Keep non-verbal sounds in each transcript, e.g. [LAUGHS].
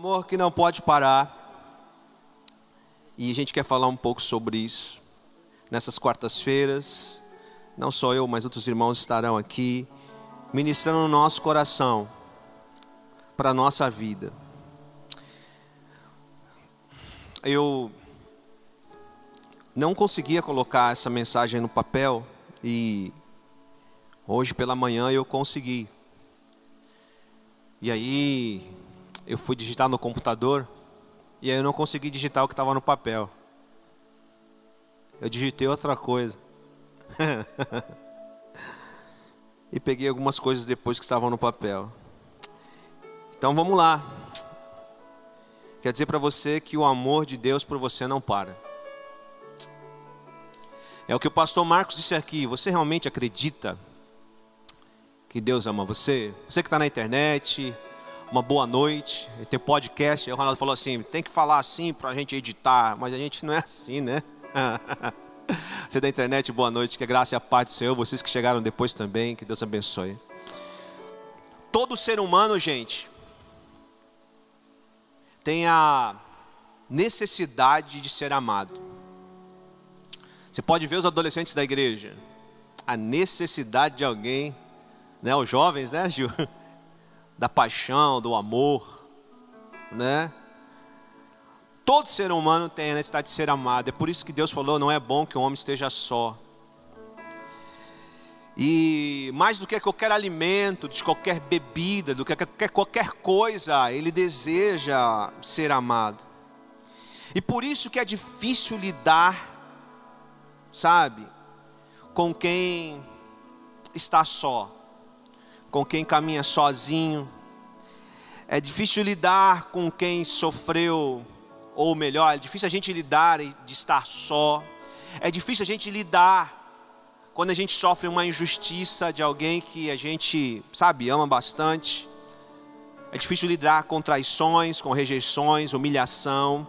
amor que não pode parar. E a gente quer falar um pouco sobre isso. Nessas quartas-feiras, não só eu, mas outros irmãos estarão aqui, ministrando no nosso coração, para a nossa vida. Eu não conseguia colocar essa mensagem no papel e hoje pela manhã eu consegui. E aí eu fui digitar no computador e aí eu não consegui digitar o que estava no papel. Eu digitei outra coisa. [LAUGHS] e peguei algumas coisas depois que estavam no papel. Então vamos lá. Quer dizer para você que o amor de Deus por você não para. É o que o pastor Marcos disse aqui. Você realmente acredita que Deus ama você? Você que está na internet, uma boa noite. Tem podcast. Aí o Ronaldo falou assim: tem que falar assim para a gente editar, mas a gente não é assim, né? [LAUGHS] Você da internet, boa noite, que a graça e a paz do Senhor, vocês que chegaram depois também, que Deus abençoe. Todo ser humano, gente, tem a necessidade de ser amado. Você pode ver os adolescentes da igreja, a necessidade de alguém, né, os jovens, né, Gil? [LAUGHS] da paixão, do amor, né? Todo ser humano tem a necessidade de ser amado. É por isso que Deus falou: não é bom que o homem esteja só. E mais do que qualquer alimento, de qualquer bebida, do que qualquer coisa, ele deseja ser amado. E por isso que é difícil lidar, sabe, com quem está só com quem caminha sozinho. É difícil lidar com quem sofreu, ou melhor, é difícil a gente lidar de estar só. É difícil a gente lidar quando a gente sofre uma injustiça de alguém que a gente, sabe, ama bastante. É difícil lidar com traições, com rejeições, humilhação.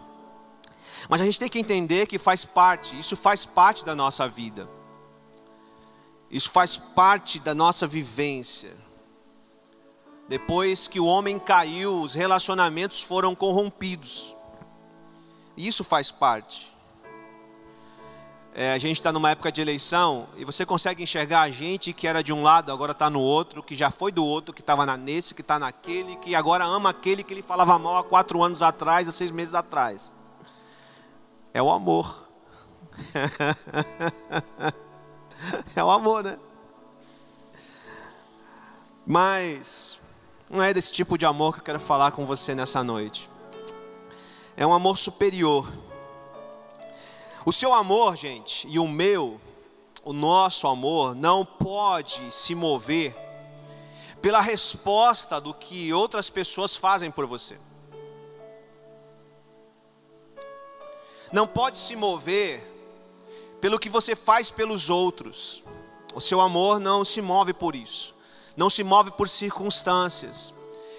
Mas a gente tem que entender que faz parte, isso faz parte da nossa vida. Isso faz parte da nossa vivência. Depois que o homem caiu, os relacionamentos foram corrompidos. E isso faz parte. É, a gente está numa época de eleição e você consegue enxergar a gente que era de um lado, agora está no outro, que já foi do outro, que estava nesse, que está naquele, que agora ama aquele que ele falava mal há quatro anos atrás, há seis meses atrás. É o amor. [LAUGHS] é o amor, né? Mas não é desse tipo de amor que eu quero falar com você nessa noite. É um amor superior. O seu amor, gente, e o meu, o nosso amor, não pode se mover pela resposta do que outras pessoas fazem por você. Não pode se mover pelo que você faz pelos outros. O seu amor não se move por isso não se move por circunstâncias.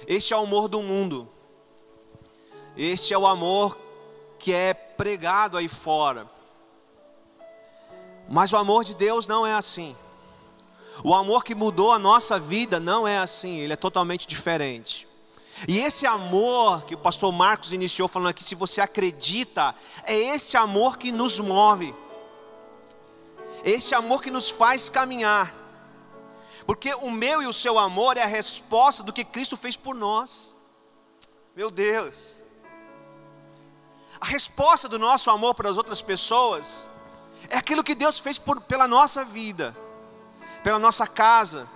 Este é o amor do mundo. Este é o amor que é pregado aí fora. Mas o amor de Deus não é assim. O amor que mudou a nossa vida não é assim, ele é totalmente diferente. E esse amor que o pastor Marcos iniciou falando aqui, se você acredita, é esse amor que nos move. Esse amor que nos faz caminhar. Porque o meu e o seu amor é a resposta do que Cristo fez por nós. Meu Deus. A resposta do nosso amor para as outras pessoas é aquilo que Deus fez por, pela nossa vida, pela nossa casa.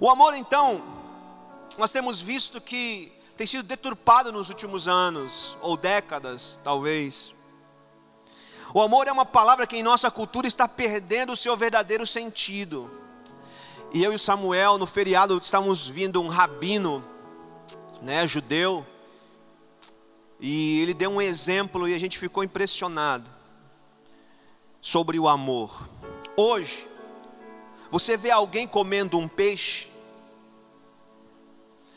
O amor, então, nós temos visto que tem sido deturpado nos últimos anos, ou décadas, talvez. O amor é uma palavra que em nossa cultura está perdendo o seu verdadeiro sentido. E eu e Samuel, no feriado, estávamos vindo um rabino, né, judeu, e ele deu um exemplo e a gente ficou impressionado sobre o amor. Hoje, você vê alguém comendo um peixe,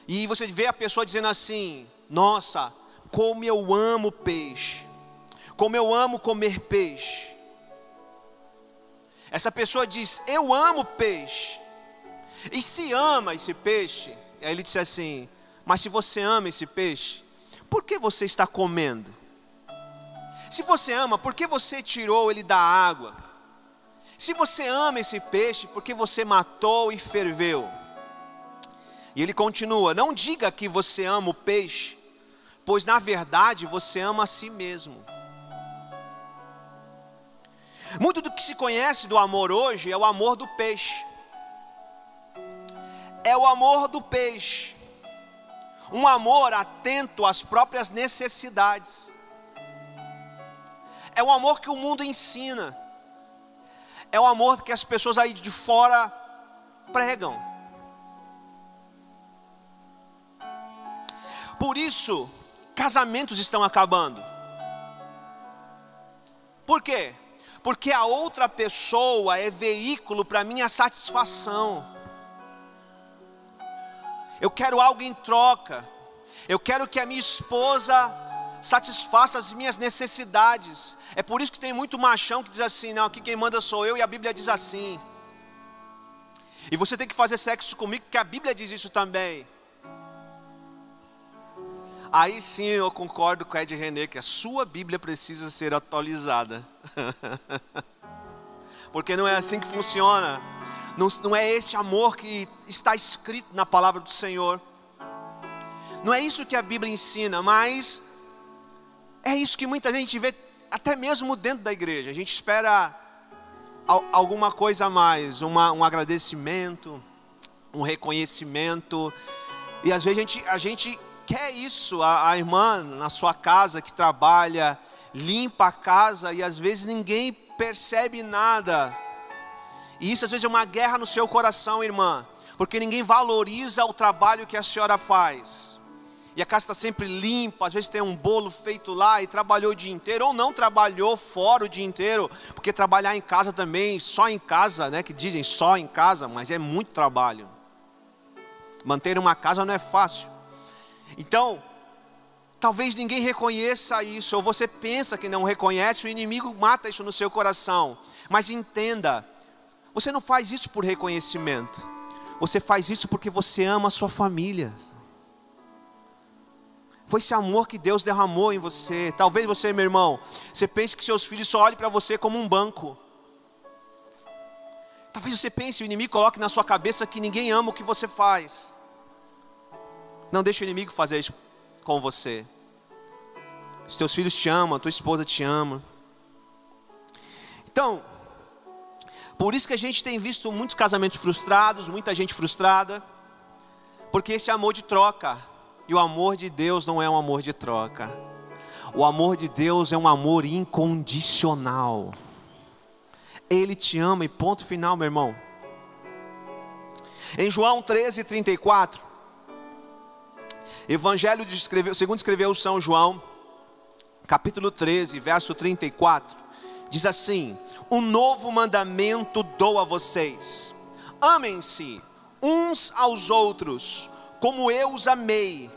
e você vê a pessoa dizendo assim: Nossa, como eu amo peixe, como eu amo comer peixe. Essa pessoa diz: Eu amo peixe. E se ama esse peixe, aí ele disse assim: Mas se você ama esse peixe, por que você está comendo? Se você ama, por que você tirou ele da água? Se você ama esse peixe, por que você matou e ferveu? E ele continua: Não diga que você ama o peixe, pois na verdade você ama a si mesmo. Muito do que se conhece do amor hoje é o amor do peixe. É o amor do peixe. Um amor atento às próprias necessidades. É o amor que o mundo ensina. É o amor que as pessoas aí de fora pregam. Por isso, casamentos estão acabando. Por quê? Porque a outra pessoa é veículo para minha satisfação. Eu quero algo em troca. Eu quero que a minha esposa satisfaça as minhas necessidades. É por isso que tem muito machão que diz assim: não, aqui quem manda sou eu, e a Bíblia diz assim. E você tem que fazer sexo comigo, porque a Bíblia diz isso também. Aí sim eu concordo com Ed René que a sua Bíblia precisa ser atualizada. [LAUGHS] Porque não é assim que funciona. Não, não é esse amor que está escrito na palavra do Senhor. Não é isso que a Bíblia ensina, mas é isso que muita gente vê, até mesmo dentro da igreja. A gente espera alguma coisa a mais, uma, um agradecimento, um reconhecimento. E às vezes a gente, a gente quer isso, a, a irmã na sua casa que trabalha, limpa a casa e às vezes ninguém percebe nada. E isso às vezes é uma guerra no seu coração, irmã, porque ninguém valoriza o trabalho que a senhora faz. E a casa está sempre limpa, às vezes tem um bolo feito lá e trabalhou o dia inteiro, ou não trabalhou fora o dia inteiro, porque trabalhar em casa também, só em casa, né? Que dizem só em casa, mas é muito trabalho. Manter uma casa não é fácil. Então, talvez ninguém reconheça isso, ou você pensa que não reconhece, o inimigo mata isso no seu coração. Mas entenda, você não faz isso por reconhecimento, você faz isso porque você ama a sua família. Foi esse amor que Deus derramou em você. Talvez você, meu irmão, você pense que seus filhos só olhem para você como um banco. Talvez você pense, o inimigo coloque na sua cabeça que ninguém ama o que você faz. Não deixe o inimigo fazer isso com você. Os teus filhos te amam, a tua esposa te ama. Então, por isso que a gente tem visto muitos casamentos frustrados, muita gente frustrada, porque esse amor de troca, e o amor de Deus não é um amor de troca. O amor de Deus é um amor incondicional. Ele te ama e ponto final, meu irmão. Em João 13, 34, Evangelho de escrever, segundo escreveu São João, capítulo 13, verso 34, diz assim: Um novo mandamento dou a vocês: amem-se uns aos outros, como eu os amei.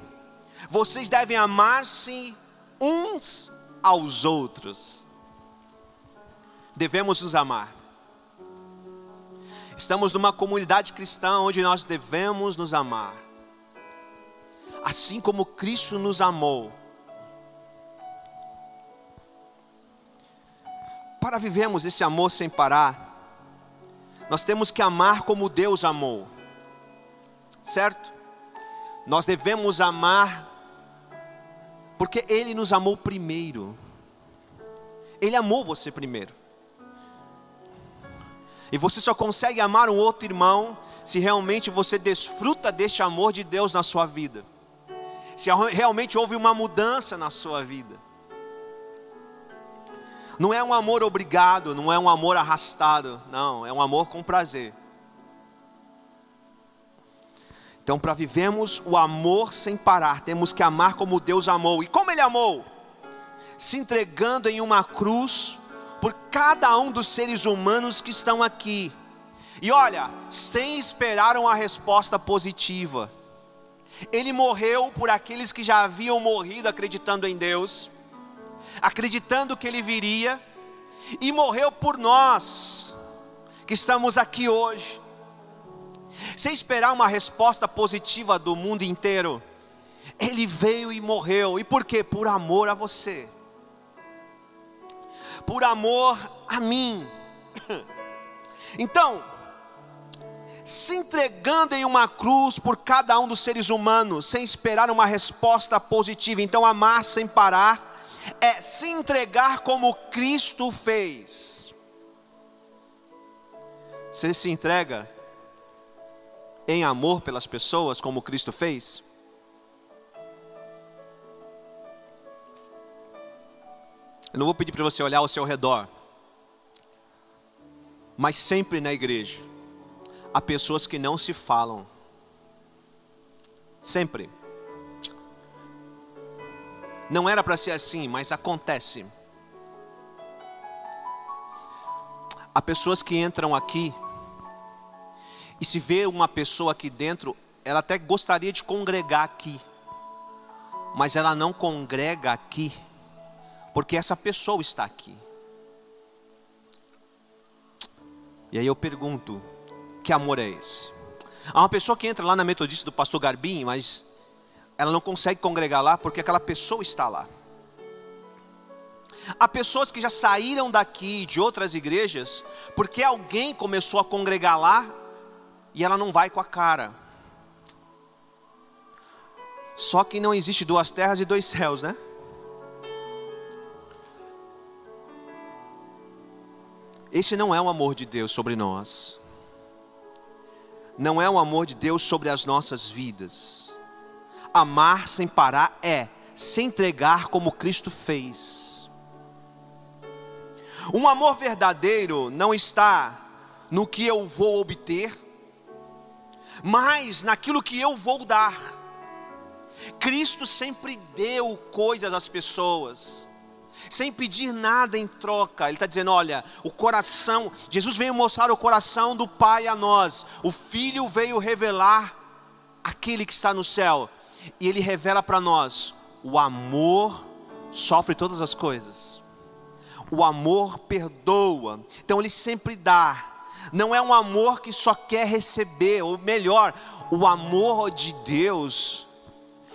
Vocês devem amar-se uns aos outros. Devemos nos amar. Estamos numa comunidade cristã onde nós devemos nos amar assim como Cristo nos amou. Para vivermos esse amor sem parar, nós temos que amar como Deus amou, certo? Nós devemos amar, porque Ele nos amou primeiro, Ele amou você primeiro. E você só consegue amar um outro irmão se realmente você desfruta deste amor de Deus na sua vida se realmente houve uma mudança na sua vida. Não é um amor obrigado, não é um amor arrastado, não, é um amor com prazer. Então, para vivermos o amor sem parar, temos que amar como Deus amou. E como Ele amou? Se entregando em uma cruz por cada um dos seres humanos que estão aqui. E olha, sem esperar uma resposta positiva. Ele morreu por aqueles que já haviam morrido acreditando em Deus, acreditando que Ele viria, e morreu por nós, que estamos aqui hoje. Sem esperar uma resposta positiva do mundo inteiro, Ele veio e morreu. E por quê? Por amor a você. Por amor a mim. [COUGHS] Então, se entregando em uma cruz por cada um dos seres humanos, sem esperar uma resposta positiva. Então, amar sem parar é se entregar como Cristo fez. Você se entrega em amor pelas pessoas, como Cristo fez? Eu não vou pedir para você olhar ao seu redor, mas sempre na igreja há pessoas que não se falam. Sempre. Não era para ser assim, mas acontece. Há pessoas que entram aqui e se vê uma pessoa aqui dentro, ela até gostaria de congregar aqui, mas ela não congrega aqui, porque essa pessoa está aqui. E aí eu pergunto: que amor é esse? Há uma pessoa que entra lá na metodista do pastor Garbim, mas ela não consegue congregar lá porque aquela pessoa está lá. Há pessoas que já saíram daqui de outras igrejas porque alguém começou a congregar lá e ela não vai com a cara. Só que não existe duas terras e dois céus, né? Esse não é o amor de Deus sobre nós. Não é o amor de Deus sobre as nossas vidas. Amar sem parar é se entregar como Cristo fez. Um amor verdadeiro não está no que eu vou obter, mas naquilo que eu vou dar. Cristo sempre deu coisas às pessoas, sem pedir nada em troca. Ele está dizendo: olha, o coração, Jesus veio mostrar o coração do Pai a nós, o Filho veio revelar aquele que está no céu, e ele revela para nós: o amor sofre todas as coisas, o amor perdoa, então ele sempre dá. Não é um amor que só quer receber, ou melhor, o amor de Deus,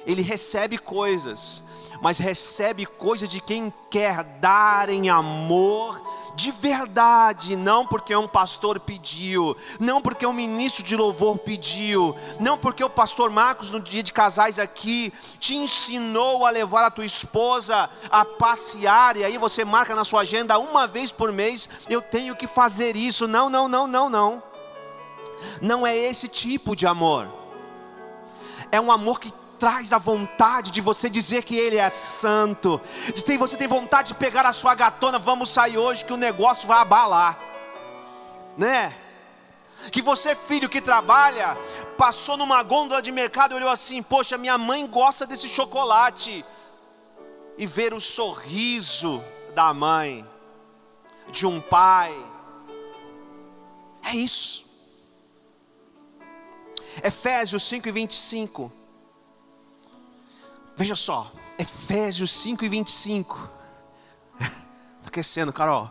ele recebe coisas, mas recebe coisas de quem quer dar em amor de verdade, não porque um pastor pediu, não porque um ministro de louvor pediu, não porque o pastor Marcos no dia de casais aqui te ensinou a levar a tua esposa a passear e aí você marca na sua agenda uma vez por mês, eu tenho que fazer isso. Não, não, não, não, não. Não é esse tipo de amor. É um amor que traz a vontade de você dizer que Ele é santo. Você tem vontade de pegar a sua gatona, vamos sair hoje que o negócio vai abalar, né? Que você, filho que trabalha, passou numa gôndola de mercado e olhou assim: Poxa, minha mãe gosta desse chocolate. E ver o sorriso da mãe, de um pai. É isso. Efésios 5 e 25. Veja só, Efésios 5 e 25. Está [LAUGHS] aquecendo, Carol.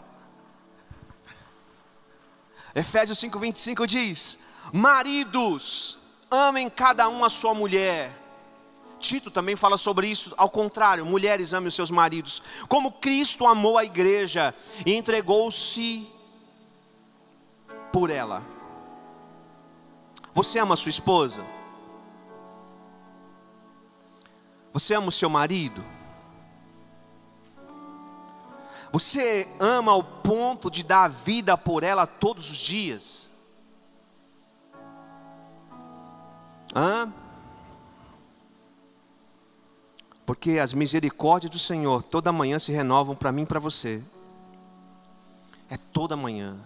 Efésios 5, 25 diz: Maridos, amem cada um a sua mulher. Tito também fala sobre isso, ao contrário, mulheres amem os seus maridos, como Cristo amou a igreja e entregou-se por ela. Você ama a sua esposa? Você ama o seu marido? Você ama ao ponto de dar a vida por ela todos os dias? Hã? Porque as misericórdias do Senhor toda manhã se renovam para mim e para você. É toda manhã.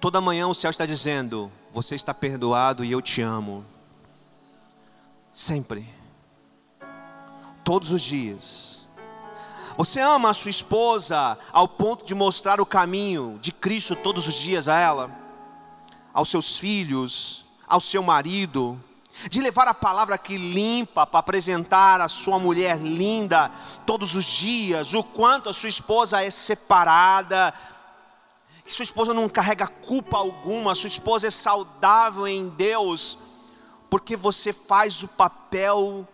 Toda manhã o céu está dizendo: Você está perdoado e eu te amo. Sempre. Todos os dias. Você ama a sua esposa ao ponto de mostrar o caminho de Cristo todos os dias a ela, aos seus filhos, ao seu marido, de levar a palavra que limpa para apresentar a sua mulher linda todos os dias, o quanto a sua esposa é separada, que sua esposa não carrega culpa alguma, sua esposa é saudável em Deus porque você faz o papel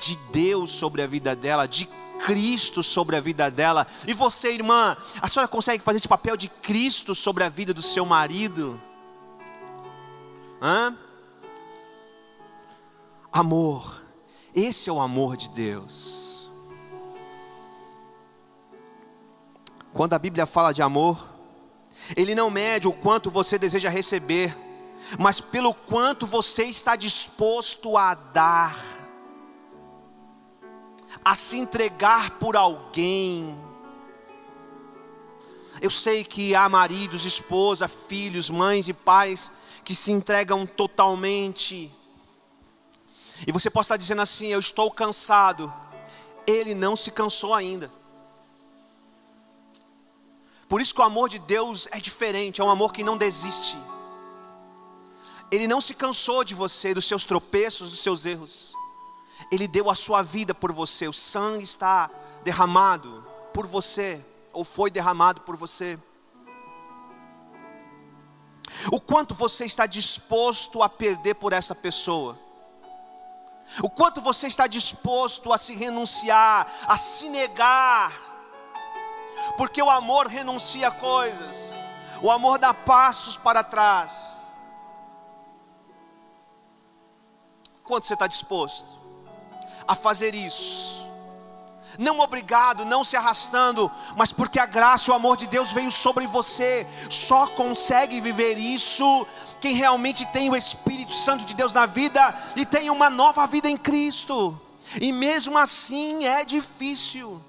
de Deus sobre a vida dela, de Cristo sobre a vida dela. E você, irmã, a senhora consegue fazer esse papel de Cristo sobre a vida do seu marido? Hã? Amor, esse é o amor de Deus. Quando a Bíblia fala de amor, ele não mede o quanto você deseja receber, mas pelo quanto você está disposto a dar, a se entregar por alguém. Eu sei que há maridos, esposa, filhos, mães e pais que se entregam totalmente. E você pode estar dizendo assim: Eu estou cansado. Ele não se cansou ainda. Por isso que o amor de Deus é diferente, é um amor que não desiste. Ele não se cansou de você, dos seus tropeços, dos seus erros. Ele deu a sua vida por você, o sangue está derramado por você, ou foi derramado por você. O quanto você está disposto a perder por essa pessoa? O quanto você está disposto a se renunciar, a se negar? porque o amor renuncia coisas, o amor dá passos para trás. Quanto você está disposto a fazer isso? Não obrigado, não se arrastando, mas porque a graça e o amor de Deus veio sobre você. Só consegue viver isso quem realmente tem o Espírito Santo de Deus na vida e tem uma nova vida em Cristo. E mesmo assim é difícil.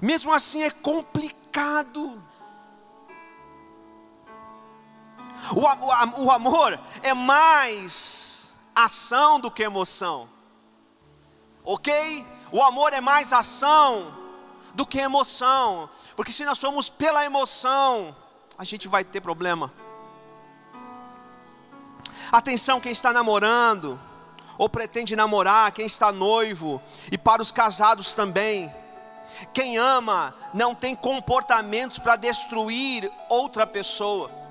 Mesmo assim é complicado. O, o, o amor é mais ação do que emoção. Ok? O amor é mais ação do que emoção. Porque se nós somos pela emoção, a gente vai ter problema. Atenção, quem está namorando, ou pretende namorar, quem está noivo, e para os casados também. Quem ama não tem comportamentos para destruir outra pessoa.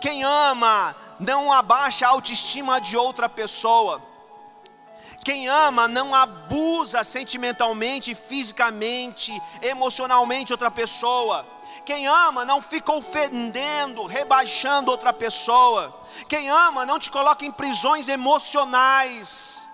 Quem ama não abaixa a autoestima de outra pessoa. Quem ama não abusa sentimentalmente, fisicamente, emocionalmente outra pessoa. Quem ama não fica ofendendo, rebaixando outra pessoa. Quem ama não te coloca em prisões emocionais.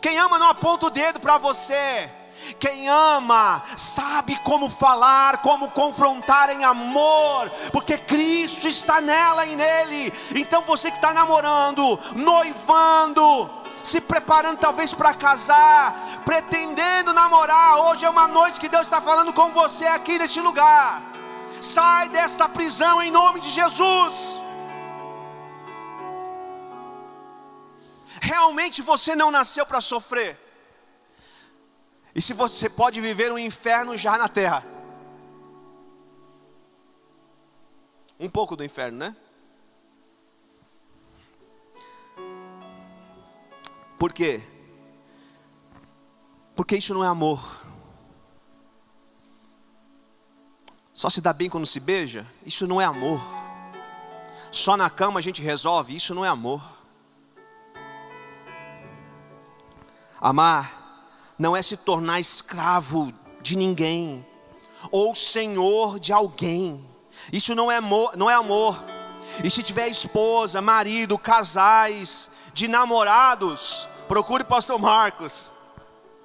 Quem ama não aponta o dedo para você. Quem ama sabe como falar, como confrontar em amor, porque Cristo está nela e nele. Então você que está namorando, noivando, se preparando talvez para casar, pretendendo namorar, hoje é uma noite que Deus está falando com você aqui neste lugar. Sai desta prisão em nome de Jesus. Realmente você não nasceu para sofrer. E se você pode viver um inferno já na terra? Um pouco do inferno, né? Por quê? Porque isso não é amor. Só se dá bem quando se beija? Isso não é amor. Só na cama a gente resolve? Isso não é amor. Amar não é se tornar escravo de ninguém ou senhor de alguém. Isso não é amor, não é amor. E se tiver esposa, marido, casais, de namorados, procure pastor Marcos,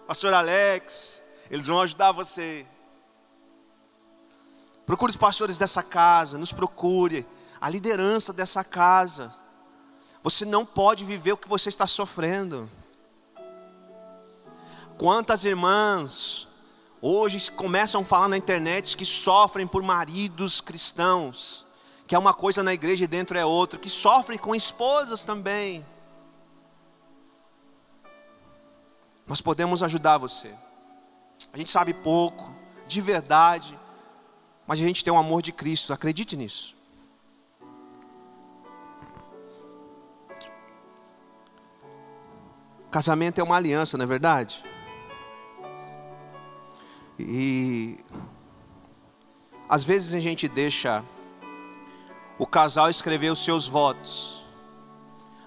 pastor Alex, eles vão ajudar você. Procure os pastores dessa casa, nos procure, a liderança dessa casa. Você não pode viver o que você está sofrendo. Quantas irmãs hoje começam a falar na internet que sofrem por maridos cristãos, que é uma coisa na igreja e dentro é outra, que sofrem com esposas também. Nós podemos ajudar você. A gente sabe pouco, de verdade, mas a gente tem o amor de Cristo, acredite nisso. Casamento é uma aliança, não é verdade? E às vezes a gente deixa o casal escrever os seus votos.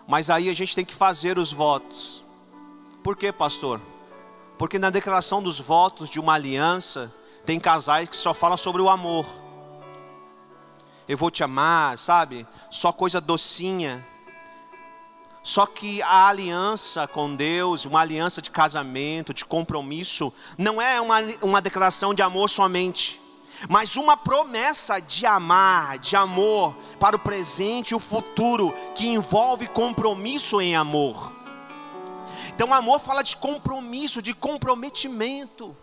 Mas aí a gente tem que fazer os votos. Por quê, pastor? Porque na declaração dos votos de uma aliança, tem casais que só falam sobre o amor. Eu vou te amar, sabe? Só coisa docinha. Só que a aliança com Deus, uma aliança de casamento, de compromisso, não é uma, uma declaração de amor somente, mas uma promessa de amar, de amor para o presente e o futuro, que envolve compromisso em amor. Então, amor fala de compromisso, de comprometimento.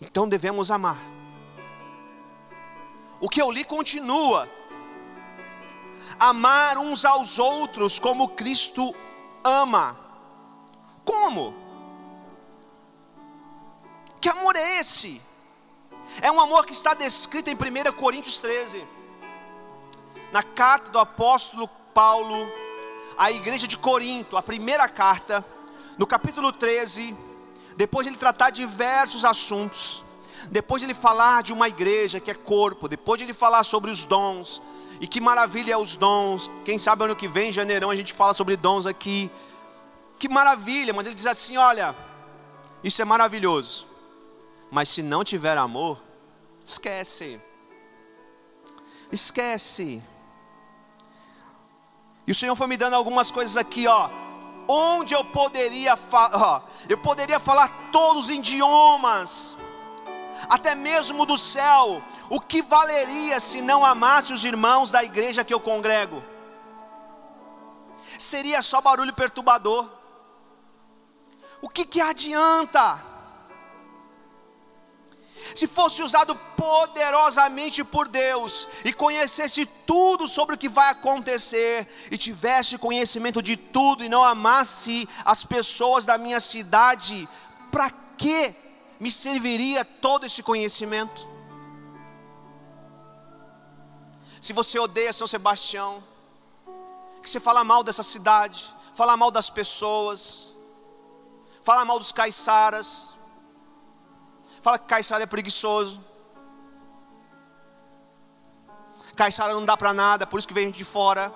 Então devemos amar. O que eu li continua amar uns aos outros como Cristo ama. Como? Que amor é esse? É um amor que está descrito em 1 Coríntios 13, na carta do apóstolo Paulo à igreja de Corinto, a primeira carta, no capítulo 13, depois de ele tratar diversos assuntos, depois de ele falar de uma igreja que é corpo, depois de ele falar sobre os dons, e que maravilha é os dons. Quem sabe ano que vem, janeirão, a gente fala sobre dons aqui. Que maravilha, mas ele diz assim: olha, isso é maravilhoso, mas se não tiver amor, esquece. Esquece. E o Senhor foi me dando algumas coisas aqui, ó. Onde eu poderia falar, eu poderia falar todos os idiomas, até mesmo do céu, o que valeria se não amasse os irmãos da igreja que eu congrego? Seria só barulho perturbador. O que, que adianta? Se fosse usado poderosamente por Deus e conhecesse tudo sobre o que vai acontecer e tivesse conhecimento de tudo e não amasse as pessoas da minha cidade, para que me serviria todo esse conhecimento? se você odeia São Sebastião, que você fala mal dessa cidade, fala mal das pessoas, fala mal dos caiçaras, fala que caiçara é preguiçoso, caiçara não dá para nada, por isso que vem gente de fora.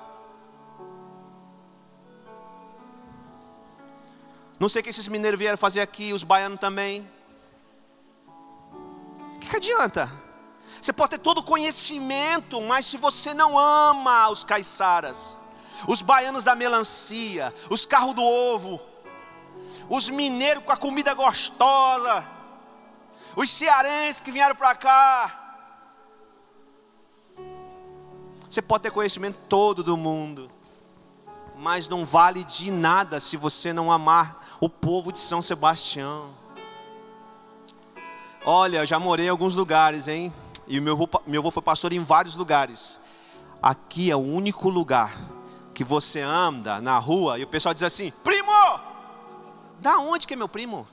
Não sei o que esses mineiros vieram fazer aqui, os baianos também. Que adianta? Você pode ter todo o conhecimento, mas se você não ama os caiçaras, os baianos da melancia, os carros do ovo, os mineiros com a comida gostosa, os cearenses que vieram para cá, você pode ter conhecimento todo do mundo, mas não vale de nada se você não amar o povo de São Sebastião. Olha, já morei em alguns lugares, hein? E meu avô, meu avô foi pastor em vários lugares. Aqui é o único lugar que você anda na rua e o pessoal diz assim: Primo! Da onde que é meu primo?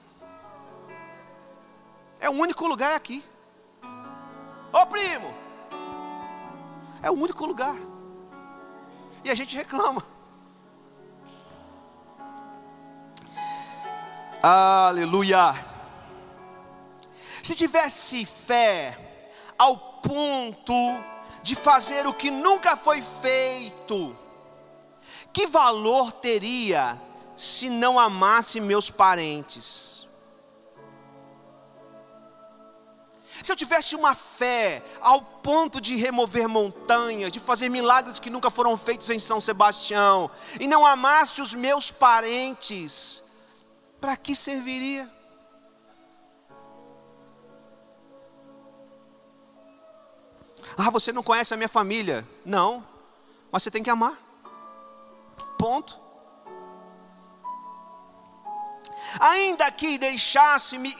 É o único lugar aqui. Ô primo! É o único lugar. E a gente reclama. Aleluia. Se tivesse fé, ao ponto de fazer o que nunca foi feito, que valor teria se não amasse meus parentes? Se eu tivesse uma fé ao ponto de remover montanhas, de fazer milagres que nunca foram feitos em São Sebastião, e não amasse os meus parentes, para que serviria? Ah, você não conhece a minha família. Não, mas você tem que amar. Ponto. Ainda que deixasse me,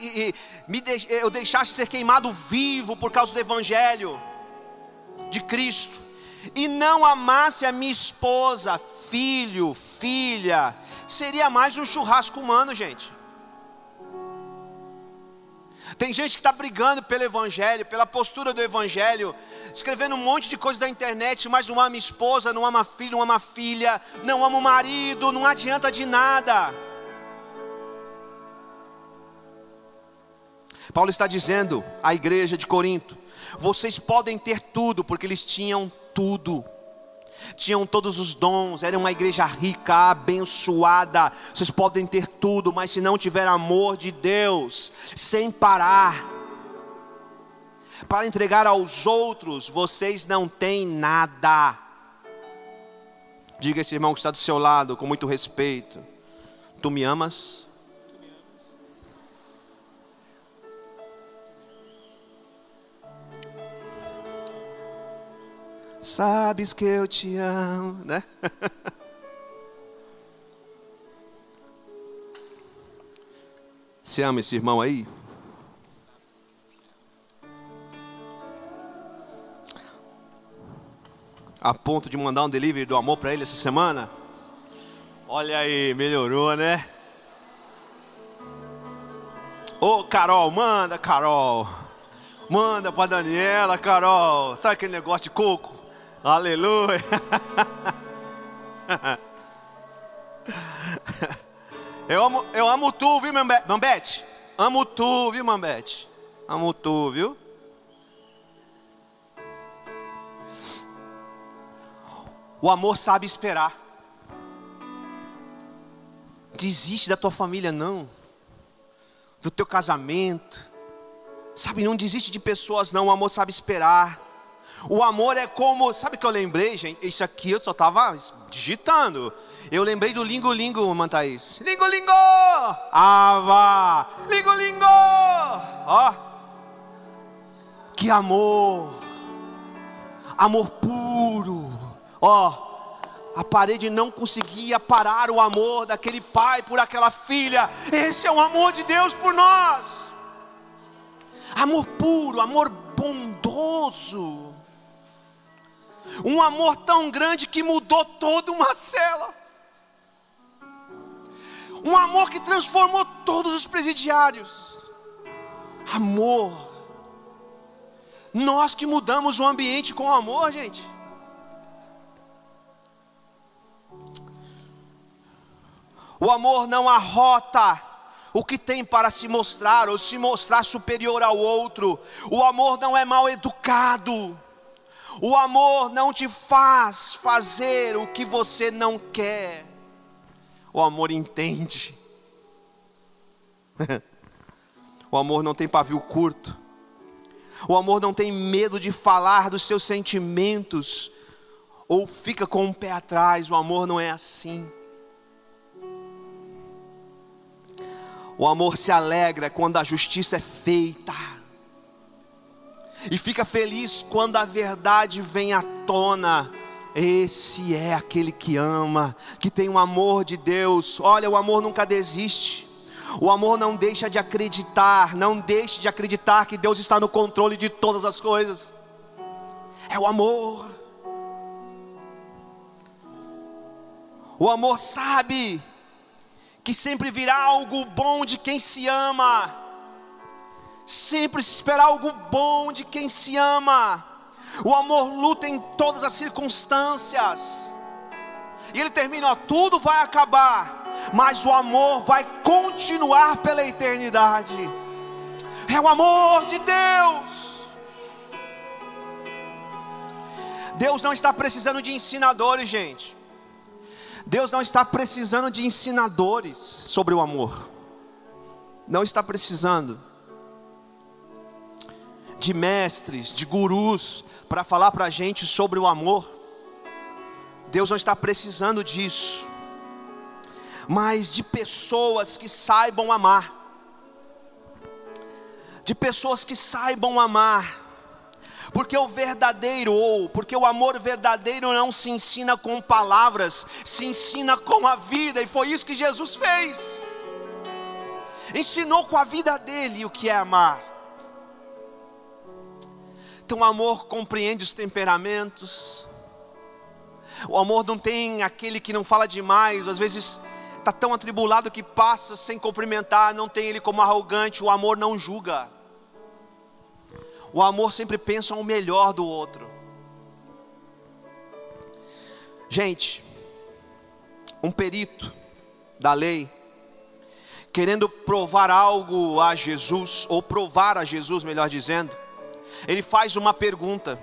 me, eu deixasse ser queimado vivo por causa do Evangelho de Cristo, e não amasse a minha esposa, filho, filha, seria mais um churrasco humano, gente. Tem gente que está brigando pelo Evangelho, pela postura do Evangelho, escrevendo um monte de coisa da internet, mas não ama esposa, não ama filho, não ama filha, não ama o marido, não adianta de nada. Paulo está dizendo à igreja de Corinto: vocês podem ter tudo, porque eles tinham tudo. Tinham todos os dons, era uma igreja rica, abençoada. Vocês podem ter tudo, mas se não tiver amor de Deus, sem parar, para entregar aos outros, vocês não têm nada. Diga esse irmão que está do seu lado com muito respeito: Tu me amas? Sabes que eu te amo, né? [LAUGHS] Você ama esse irmão aí? A ponto de mandar um delivery do amor para ele essa semana? Olha aí, melhorou, né? Ô oh, Carol, manda, Carol. Manda para Daniela, Carol. Sabe aquele negócio de coco? Aleluia. Eu amo, eu amo tu, viu, Mambete? Amo tu, viu, Mambete? Amo tu, viu? O amor sabe esperar. Desiste da tua família, não. Do teu casamento. Sabe, não desiste de pessoas, não. O amor sabe esperar. O amor é como, sabe que eu lembrei, gente? Isso aqui eu só estava digitando. Eu lembrei do Lingo Lingo, Mantaís. Lingo Lingo! Ava! Lingo Lingo! Ó. Que amor! Amor puro. Ó. A parede não conseguia parar o amor daquele pai por aquela filha. Esse é o amor de Deus por nós. Amor puro, amor bondoso. Um amor tão grande que mudou toda uma cela. Um amor que transformou todos os presidiários. Amor. Nós que mudamos o ambiente com amor, gente. O amor não arrota o que tem para se mostrar ou se mostrar superior ao outro. O amor não é mal educado. O amor não te faz fazer o que você não quer. O amor entende. [LAUGHS] o amor não tem pavio curto. O amor não tem medo de falar dos seus sentimentos ou fica com um pé atrás. O amor não é assim. O amor se alegra quando a justiça é feita e fica feliz quando a verdade vem à tona. Esse é aquele que ama, que tem o amor de Deus. Olha, o amor nunca desiste. O amor não deixa de acreditar, não deixe de acreditar que Deus está no controle de todas as coisas. É o amor. O amor sabe que sempre virá algo bom de quem se ama sempre se espera algo bom de quem se ama. O amor luta em todas as circunstâncias. E ele termina: ó, tudo vai acabar, mas o amor vai continuar pela eternidade. É o amor de Deus. Deus não está precisando de ensinadores, gente. Deus não está precisando de ensinadores sobre o amor. Não está precisando de mestres, de gurus, para falar para a gente sobre o amor. Deus não está precisando disso, mas de pessoas que saibam amar, de pessoas que saibam amar, porque o verdadeiro, ou porque o amor verdadeiro não se ensina com palavras, se ensina com a vida, e foi isso que Jesus fez. Ensinou com a vida dele o que é amar. Então o amor compreende os temperamentos. O amor não tem aquele que não fala demais, às vezes está tão atribulado que passa sem cumprimentar, não tem ele como arrogante. O amor não julga. O amor sempre pensa o melhor do outro. Gente, um perito da lei, querendo provar algo a Jesus, ou provar a Jesus, melhor dizendo, ele faz uma pergunta.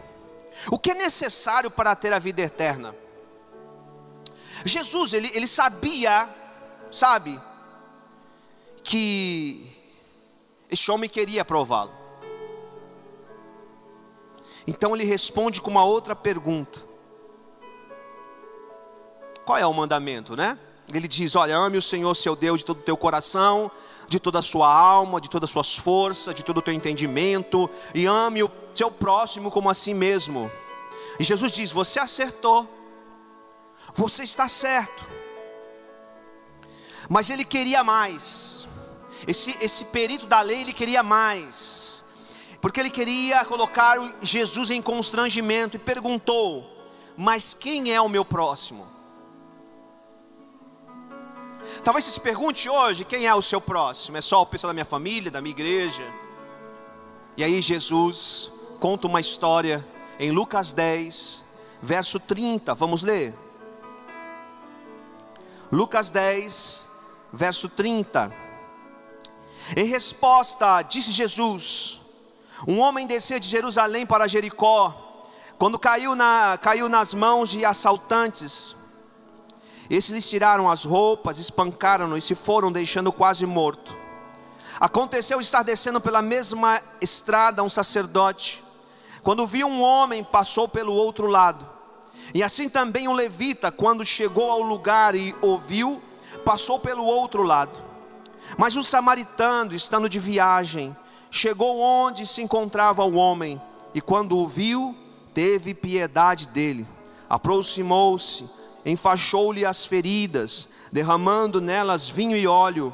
O que é necessário para ter a vida eterna? Jesus, ele, ele sabia, sabe, que este homem queria prová-lo. Então ele responde com uma outra pergunta: Qual é o mandamento, né? Ele diz: Olha, ame o Senhor seu Deus de todo o teu coração, de toda a sua alma, de todas as suas forças, de todo o teu entendimento, e ame o seu próximo como a si mesmo. E Jesus diz: Você acertou, você está certo. Mas ele queria mais. Esse, esse perito da lei, ele queria mais. Porque ele queria colocar Jesus em constrangimento e perguntou: Mas quem é o meu próximo? Talvez você se pergunte hoje: quem é o seu próximo? É só o pessoal da minha família, da minha igreja? E aí Jesus conta uma história em Lucas 10, verso 30. Vamos ler. Lucas 10, verso 30. Em resposta, disse Jesus: Um homem descia de Jerusalém para Jericó, quando caiu, na, caiu nas mãos de assaltantes. Esses lhes tiraram as roupas, espancaram-no e se foram, deixando quase morto. Aconteceu estar descendo pela mesma estrada um sacerdote, quando viu um homem, passou pelo outro lado. E assim também um levita, quando chegou ao lugar e ouviu, passou pelo outro lado. Mas um samaritano, estando de viagem, chegou onde se encontrava o homem, e quando o viu, teve piedade dele. Aproximou-se, enfaixou-lhe as feridas, derramando nelas vinho e óleo.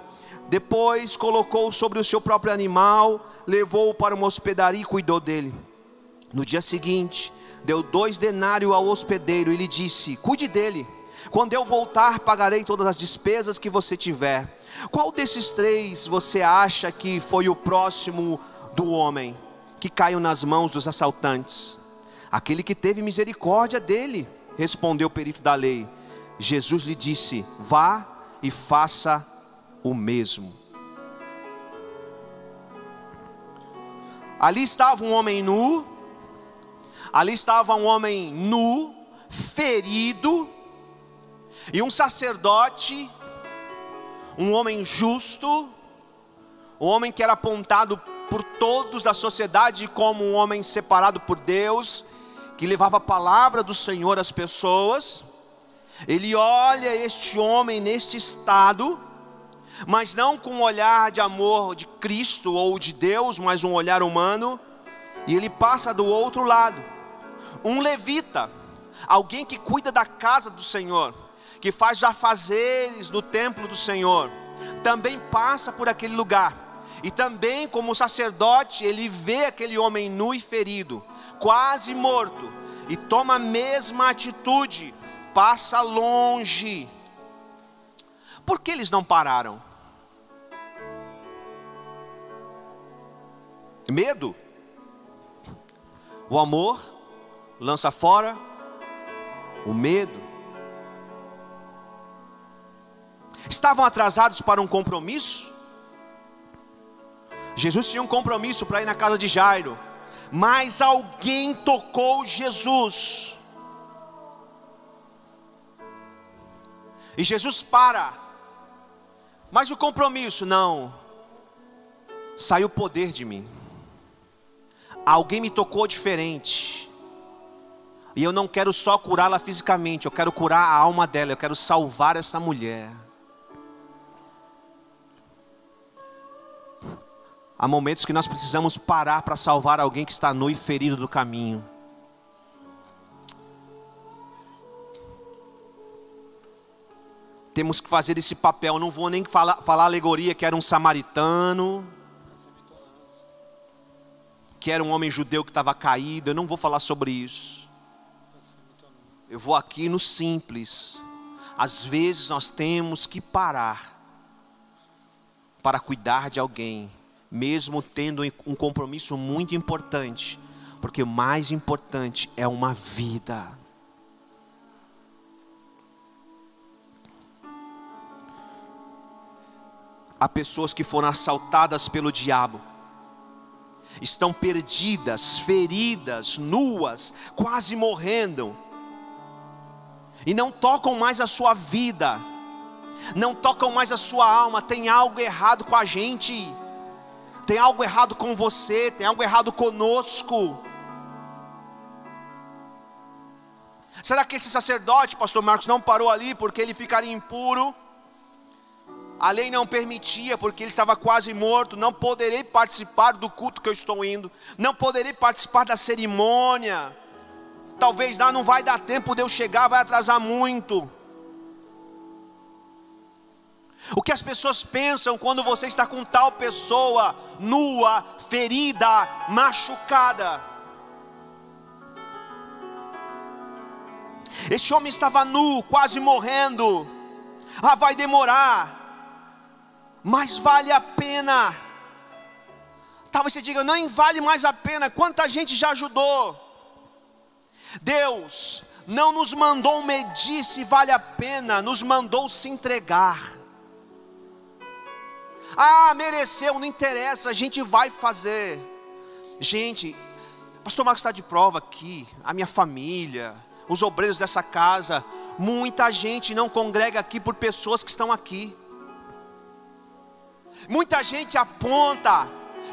Depois colocou sobre o seu próprio animal, levou-o para uma hospedaria e cuidou dele. No dia seguinte, deu dois denários ao hospedeiro e lhe disse: Cuide dele. Quando eu voltar, pagarei todas as despesas que você tiver. Qual desses três você acha que foi o próximo do homem que caiu nas mãos dos assaltantes? Aquele que teve misericórdia dele respondeu o perito da lei. Jesus lhe disse: Vá e faça o mesmo. Ali estava um homem nu, ali estava um homem nu, ferido, e um sacerdote, um homem justo, um homem que era apontado por todos da sociedade como um homem separado por Deus, que levava a palavra do Senhor às pessoas, ele olha este homem neste estado, mas não com um olhar de amor de Cristo ou de Deus, mas um olhar humano, e ele passa do outro lado. Um levita, alguém que cuida da casa do Senhor, que faz afazeres no templo do Senhor, também passa por aquele lugar. E também, como sacerdote, ele vê aquele homem nu e ferido quase morto, e toma a mesma atitude, passa longe. Por que eles não pararam? Medo. O amor lança fora o medo. Estavam atrasados para um compromisso? Jesus tinha um compromisso para ir na casa de Jairo mas alguém tocou Jesus. E Jesus para. Mas o compromisso, não. Saiu poder de mim. Alguém me tocou diferente. E eu não quero só curá-la fisicamente, eu quero curar a alma dela, eu quero salvar essa mulher. Há momentos que nós precisamos parar para salvar alguém que está nu e ferido do caminho. Temos que fazer esse papel. Não vou nem falar, falar alegoria que era um samaritano, que era um homem judeu que estava caído. Eu não vou falar sobre isso. Eu vou aqui no simples. Às vezes nós temos que parar para cuidar de alguém mesmo tendo um compromisso muito importante, porque o mais importante é uma vida. Há pessoas que foram assaltadas pelo diabo, estão perdidas, feridas, nuas, quase morrendo, e não tocam mais a sua vida, não tocam mais a sua alma, tem algo errado com a gente, tem algo errado com você, tem algo errado conosco. Será que esse sacerdote, pastor Marcos, não parou ali porque ele ficaria impuro? A lei não permitia, porque ele estava quase morto. Não poderei participar do culto que eu estou indo. Não poderei participar da cerimônia. Talvez lá não vai dar tempo de eu chegar, vai atrasar muito. O que as pessoas pensam quando você está com tal pessoa nua, ferida, machucada? Este homem estava nu, quase morrendo. Ah, vai demorar, mas vale a pena. Talvez você diga, não vale mais a pena. Quanta gente já ajudou? Deus não nos mandou medir se vale a pena, nos mandou se entregar. Ah, mereceu, não interessa, a gente vai fazer. Gente, pastor Marcos está de prova aqui, a minha família, os obreiros dessa casa, muita gente não congrega aqui por pessoas que estão aqui. Muita gente aponta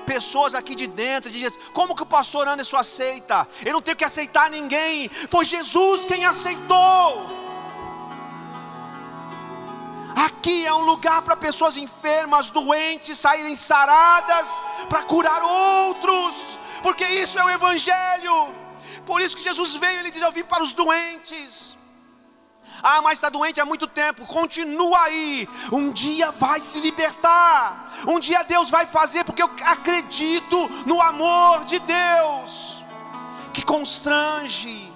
pessoas aqui de dentro diz: como que o pastor Anderson aceita? Eu não tenho que aceitar ninguém, foi Jesus quem aceitou. Aqui é um lugar para pessoas enfermas, doentes, saírem saradas, para curar outros, porque isso é o Evangelho. Por isso que Jesus veio, ele diz: Eu vim para os doentes. Ah, mas está doente há muito tempo. Continua aí. Um dia vai se libertar. Um dia Deus vai fazer, porque eu acredito no amor de Deus que constrange.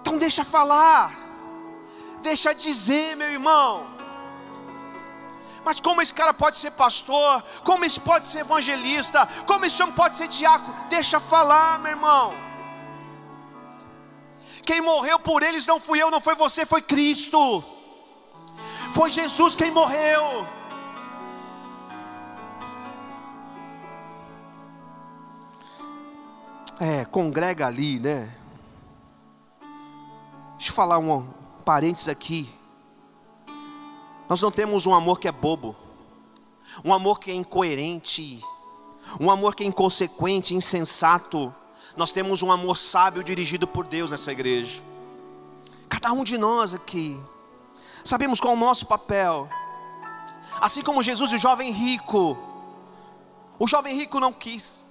Então deixa falar. Deixa dizer, meu irmão. Mas como esse cara pode ser pastor? Como esse pode ser evangelista? Como esse homem pode ser diácono? Deixa falar, meu irmão. Quem morreu por eles não fui eu, não foi você, foi Cristo. Foi Jesus quem morreu. É, congrega ali, né? Deixa eu falar um parênteses aqui. Nós não temos um amor que é bobo, um amor que é incoerente, um amor que é inconsequente, insensato. Nós temos um amor sábio dirigido por Deus nessa igreja. Cada um de nós aqui, sabemos qual é o nosso papel. Assim como Jesus, o jovem rico, o jovem rico não quis,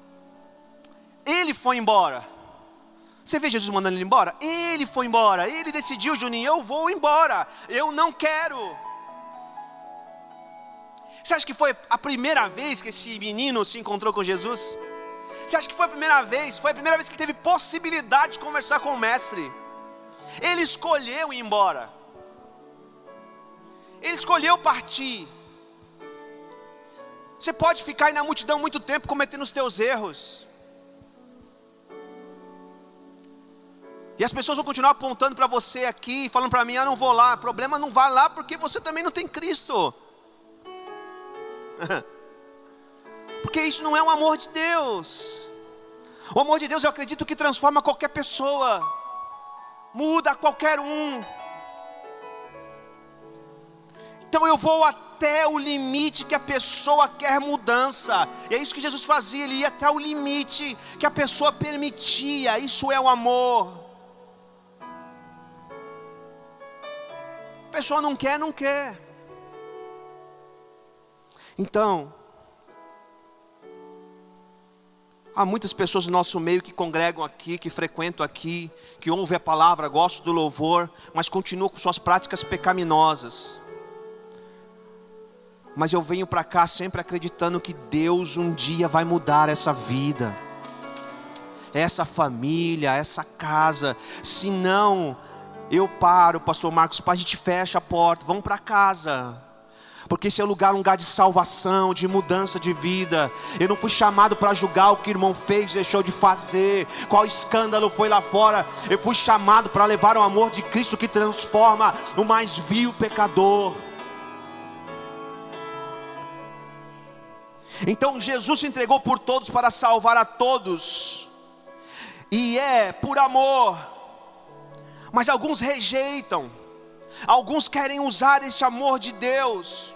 ele foi embora. Você vê Jesus mandando ele embora? Ele foi embora, ele decidiu, Juninho, eu vou embora, eu não quero. Você acha que foi a primeira vez que esse menino se encontrou com Jesus? Você acha que foi a primeira vez? Foi a primeira vez que teve possibilidade de conversar com o mestre. Ele escolheu ir embora. Ele escolheu partir. Você pode ficar aí na multidão muito tempo cometendo os teus erros. E as pessoas vão continuar apontando para você aqui, falando para mim, ah, não vou lá. Problema não vai lá porque você também não tem Cristo. [LAUGHS] Porque isso não é um amor de Deus. O amor de Deus eu acredito que transforma qualquer pessoa, muda qualquer um. Então eu vou até o limite que a pessoa quer mudança. E é isso que Jesus fazia, ele ia até o limite que a pessoa permitia. Isso é o amor. A pessoa não quer, não quer. Então, Há muitas pessoas no nosso meio que congregam aqui, que frequentam aqui, que ouvem a palavra, gostam do louvor, mas continuam com suas práticas pecaminosas. Mas eu venho para cá sempre acreditando que Deus um dia vai mudar essa vida, essa família, essa casa. Se não, eu paro, pastor Marcos, a gente fecha a porta, vamos para casa porque esse é lugar, um lugar de salvação, de mudança de vida. Eu não fui chamado para julgar o que o irmão fez, deixou de fazer, qual escândalo foi lá fora. Eu fui chamado para levar o amor de Cristo que transforma o mais vil pecador. Então Jesus se entregou por todos para salvar a todos, e é por amor, mas alguns rejeitam, alguns querem usar esse amor de Deus.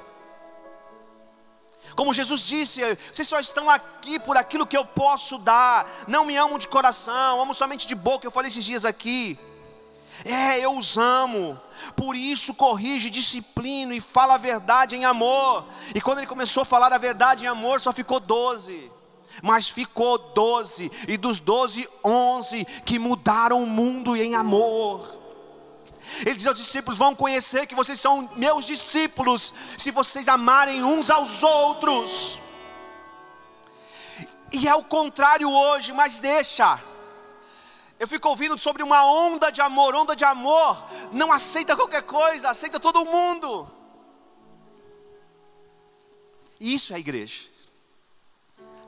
Como Jesus disse, vocês só estão aqui por aquilo que eu posso dar, não me amam de coração, amo somente de boca, eu falei esses dias aqui. É, eu os amo, por isso corrige, disciplina e fala a verdade em amor. E quando ele começou a falar a verdade em amor, só ficou doze. Mas ficou doze, e dos doze, onze que mudaram o mundo em amor. Ele diz aos discípulos: Vão conhecer que vocês são meus discípulos, se vocês amarem uns aos outros. E é o contrário hoje, mas deixa. Eu fico ouvindo sobre uma onda de amor, onda de amor, não aceita qualquer coisa, aceita todo mundo. Isso é a igreja.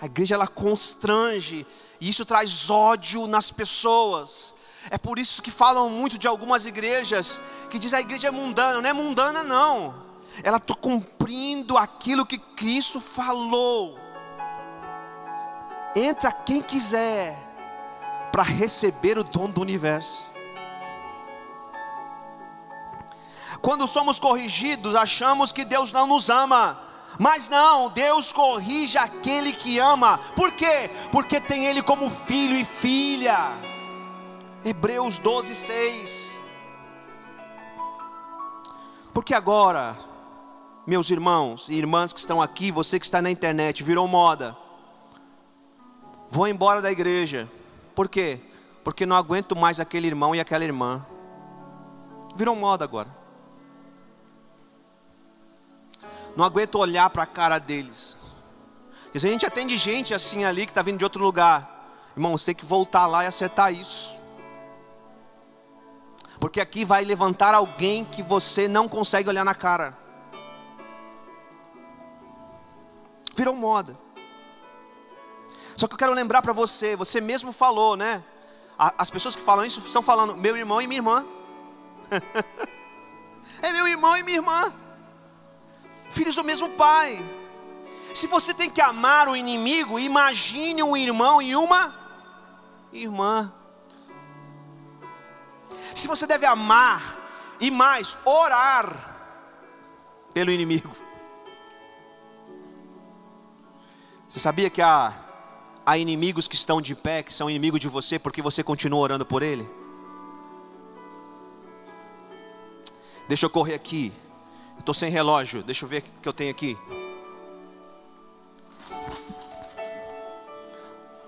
A igreja ela constrange, e isso traz ódio nas pessoas. É por isso que falam muito de algumas igrejas que diz a igreja é mundana, não é mundana não. Ela está cumprindo aquilo que Cristo falou. Entra quem quiser para receber o dom do universo. Quando somos corrigidos, achamos que Deus não nos ama. Mas não, Deus corrige aquele que ama. Por quê? Porque tem Ele como filho e filha. Hebreus 12, 6. Porque agora, meus irmãos e irmãs que estão aqui, você que está na internet, virou moda. Vou embora da igreja. Por quê? Porque não aguento mais aquele irmão e aquela irmã. Virou moda agora. Não aguento olhar para a cara deles. E a gente atende gente assim ali que está vindo de outro lugar, irmão, você tem que voltar lá e acertar isso. Porque aqui vai levantar alguém que você não consegue olhar na cara. Virou moda. Só que eu quero lembrar para você, você mesmo falou, né? As pessoas que falam isso estão falando, meu irmão e minha irmã. [LAUGHS] é meu irmão e minha irmã. Filhos do mesmo pai. Se você tem que amar o inimigo, imagine um irmão e uma irmã. Se você deve amar e mais orar pelo inimigo. Você sabia que há há inimigos que estão de pé, que são inimigos de você, porque você continua orando por ele? Deixa eu correr aqui. Estou sem relógio. Deixa eu ver o que eu tenho aqui.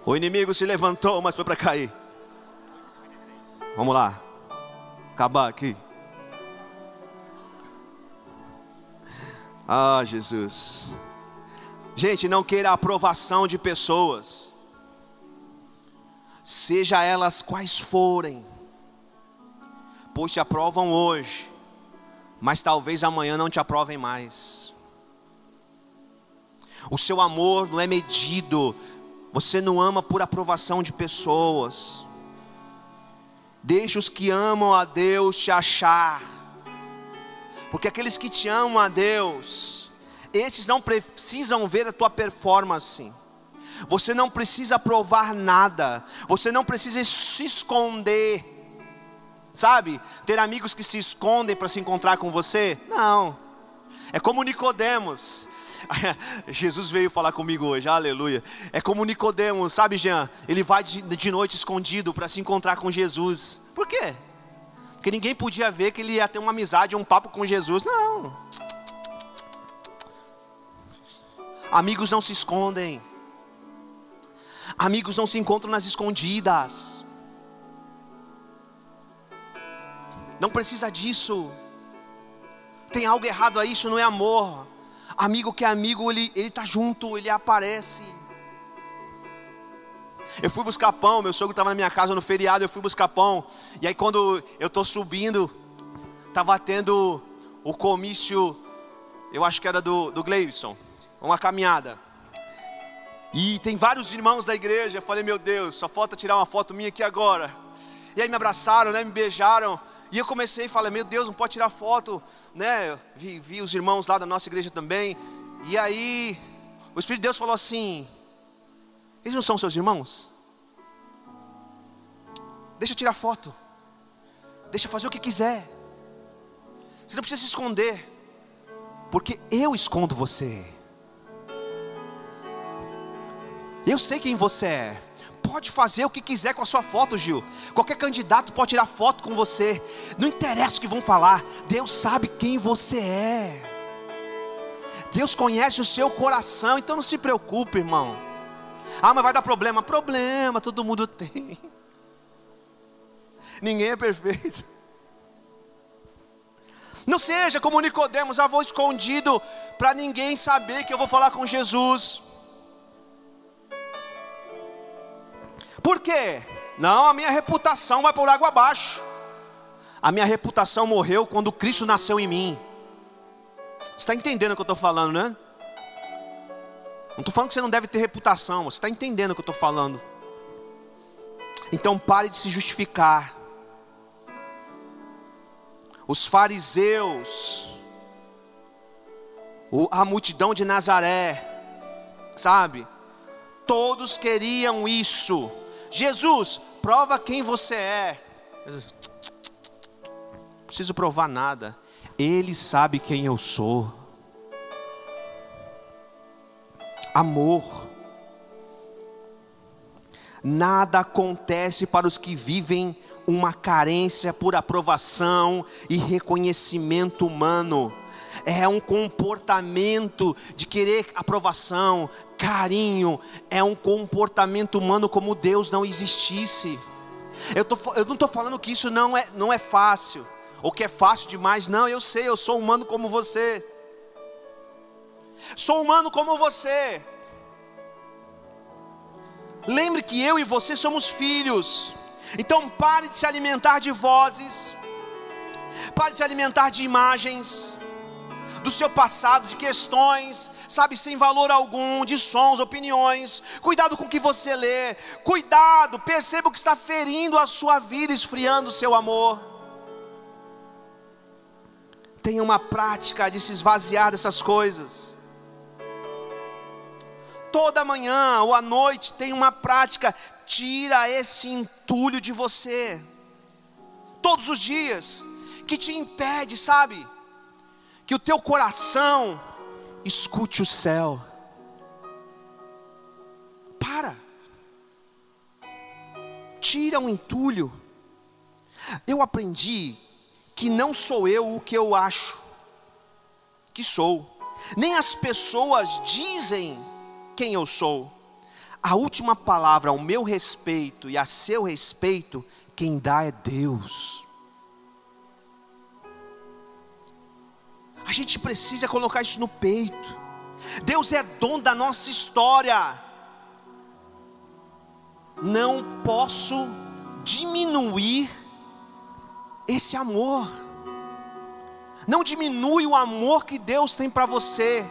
O inimigo se levantou, mas foi para cair. Vamos lá. Acabar aqui. Ah, Jesus. Gente, não queira a aprovação de pessoas, seja elas quais forem, pois te aprovam hoje, mas talvez amanhã não te aprovem mais. O seu amor não é medido, você não ama por aprovação de pessoas. Deixa os que amam a Deus te achar, porque aqueles que te amam a Deus, esses não precisam ver a tua performance. Você não precisa provar nada. Você não precisa se esconder. Sabe? Ter amigos que se escondem para se encontrar com você? Não. É como Nicodemos. [LAUGHS] Jesus veio falar comigo hoje, aleluia. É como Nicodemos, sabe, Jean? Ele vai de noite escondido para se encontrar com Jesus. Por quê? Porque ninguém podia ver que ele ia ter uma amizade, um papo com Jesus. Não. Amigos não se escondem. Amigos não se encontram nas escondidas. Não precisa disso. Tem algo errado aí, isso não é amor. Amigo que é amigo, ele está junto, ele aparece. Eu fui buscar pão, meu sogro estava na minha casa no feriado, eu fui buscar pão. E aí quando eu estou subindo, estava tendo o comício, eu acho que era do, do Gleison uma caminhada. E tem vários irmãos da igreja. Eu falei, meu Deus, só falta tirar uma foto minha aqui agora. E aí me abraçaram, né, me beijaram. E eu comecei a falar, meu Deus, não pode tirar foto, né? Vi, vi os irmãos lá da nossa igreja também. E aí o Espírito de Deus falou assim: eles não são seus irmãos? Deixa eu tirar foto. Deixa eu fazer o que quiser. Você não precisa se esconder. Porque eu escondo você. Eu sei quem você é. Pode fazer o que quiser com a sua foto, Gil. Qualquer candidato pode tirar foto com você. Não interessa o que vão falar. Deus sabe quem você é. Deus conhece o seu coração, então não se preocupe, irmão. Ah, mas vai dar problema. Problema, todo mundo [LAUGHS] tem. Ninguém é perfeito. Não seja como Nicodemos, ah, vou escondido para ninguém saber que eu vou falar com Jesus. Por quê? Não, a minha reputação vai por água abaixo. A minha reputação morreu quando Cristo nasceu em mim. Você está entendendo o que eu estou falando, né? Não estou falando que você não deve ter reputação, você está entendendo o que eu estou falando. Então pare de se justificar. Os fariseus, a multidão de Nazaré, sabe? Todos queriam isso. Jesus, prova quem você é. Não preciso provar nada. Ele sabe quem eu sou. Amor. Nada acontece para os que vivem uma carência por aprovação e reconhecimento humano. É um comportamento de querer aprovação, carinho, é um comportamento humano como Deus não existisse. Eu, tô, eu não estou falando que isso não é, não é fácil ou que é fácil demais. Não, eu sei, eu sou humano como você. Sou humano como você. Lembre que eu e você somos filhos. Então pare de se alimentar de vozes. Pare de se alimentar de imagens do seu passado, de questões, sabe, sem valor algum, de sons, opiniões. Cuidado com o que você lê. Cuidado, perceba o que está ferindo a sua vida, esfriando o seu amor tenha uma prática de se esvaziar dessas coisas. Toda manhã ou à noite tem uma prática, tira esse entulho de você. Todos os dias, que te impede, sabe? Que o teu coração escute o céu. Para. Tira um entulho. Eu aprendi que não sou eu o que eu acho que sou, nem as pessoas dizem quem eu sou. A última palavra ao meu respeito e a seu respeito, quem dá é Deus. A gente precisa colocar isso no peito. Deus é dono da nossa história. Não posso diminuir esse amor. Não diminui o amor que Deus tem para você,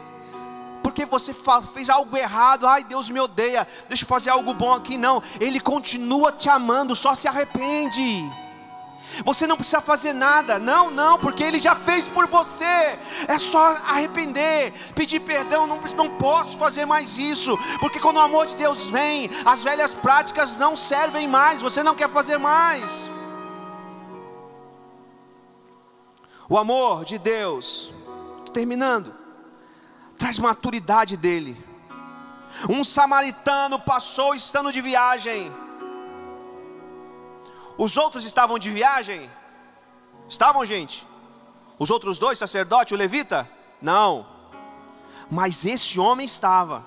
porque você fez algo errado, ai Deus me odeia, deixa eu fazer algo bom aqui. Não, Ele continua te amando, só se arrepende. Você não precisa fazer nada, não, não, porque Ele já fez por você. É só arrepender, pedir perdão. Não, não posso fazer mais isso, porque quando o amor de Deus vem, as velhas práticas não servem mais. Você não quer fazer mais. O amor de Deus, terminando, traz maturidade dele. Um samaritano passou estando de viagem. Os outros estavam de viagem? Estavam, gente? Os outros dois, sacerdote, o levita? Não. Mas esse homem estava.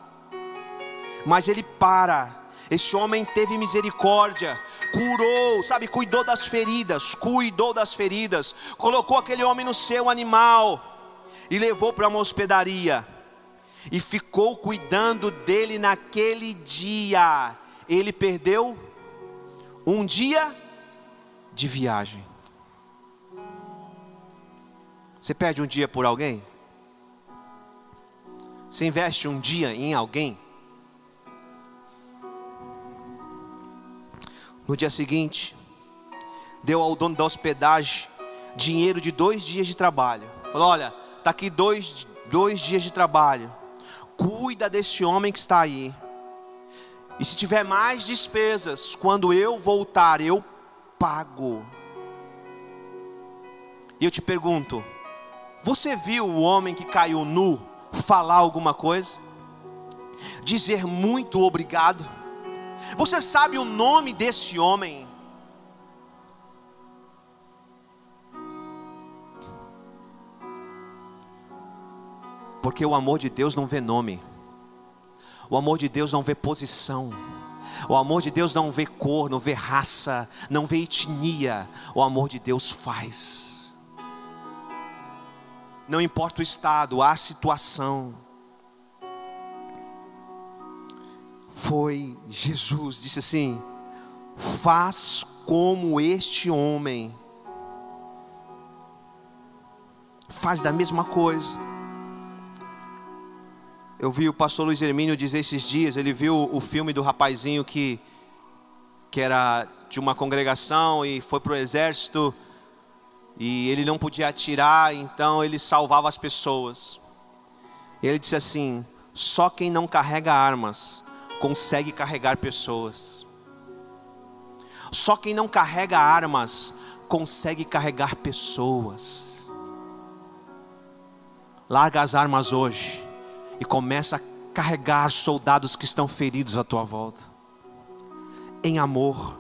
Mas ele para. Esse homem teve misericórdia curou, sabe, cuidou das feridas, cuidou das feridas, colocou aquele homem no seu animal e levou para uma hospedaria e ficou cuidando dele naquele dia. Ele perdeu um dia de viagem. Você perde um dia por alguém? Você investe um dia em alguém? No dia seguinte, deu ao dono da hospedagem dinheiro de dois dias de trabalho. Falou: Olha, está aqui dois, dois dias de trabalho. cuida desse homem que está aí. E se tiver mais despesas, quando eu voltar, eu pago. E eu te pergunto: você viu o homem que caiu nu falar alguma coisa? Dizer muito obrigado? Você sabe o nome desse homem? Porque o amor de Deus não vê nome, o amor de Deus não vê posição, o amor de Deus não vê cor, não vê raça, não vê etnia, o amor de Deus faz. Não importa o estado, a situação. Foi Jesus, disse assim: faz como este homem, faz da mesma coisa. Eu vi o pastor Luiz Hermínio dizer esses dias, ele viu o filme do rapazinho que, que era de uma congregação e foi para o exército e ele não podia atirar, então ele salvava as pessoas. Ele disse assim: só quem não carrega armas consegue carregar pessoas. Só quem não carrega armas consegue carregar pessoas. Larga as armas hoje e começa a carregar soldados que estão feridos à tua volta, em amor.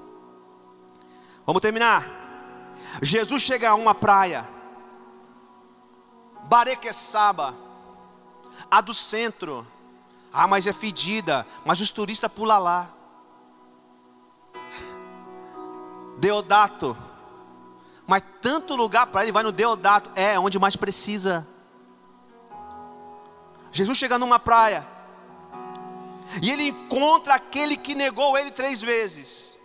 Vamos terminar. Jesus chega a uma praia, Barequeçaba, a do centro. Ah, mas é fedida, mas os turistas pulam lá. Deodato, mas tanto lugar para ele vai no Deodato, é onde mais precisa. Jesus chega numa praia e ele encontra aquele que negou ele três vezes,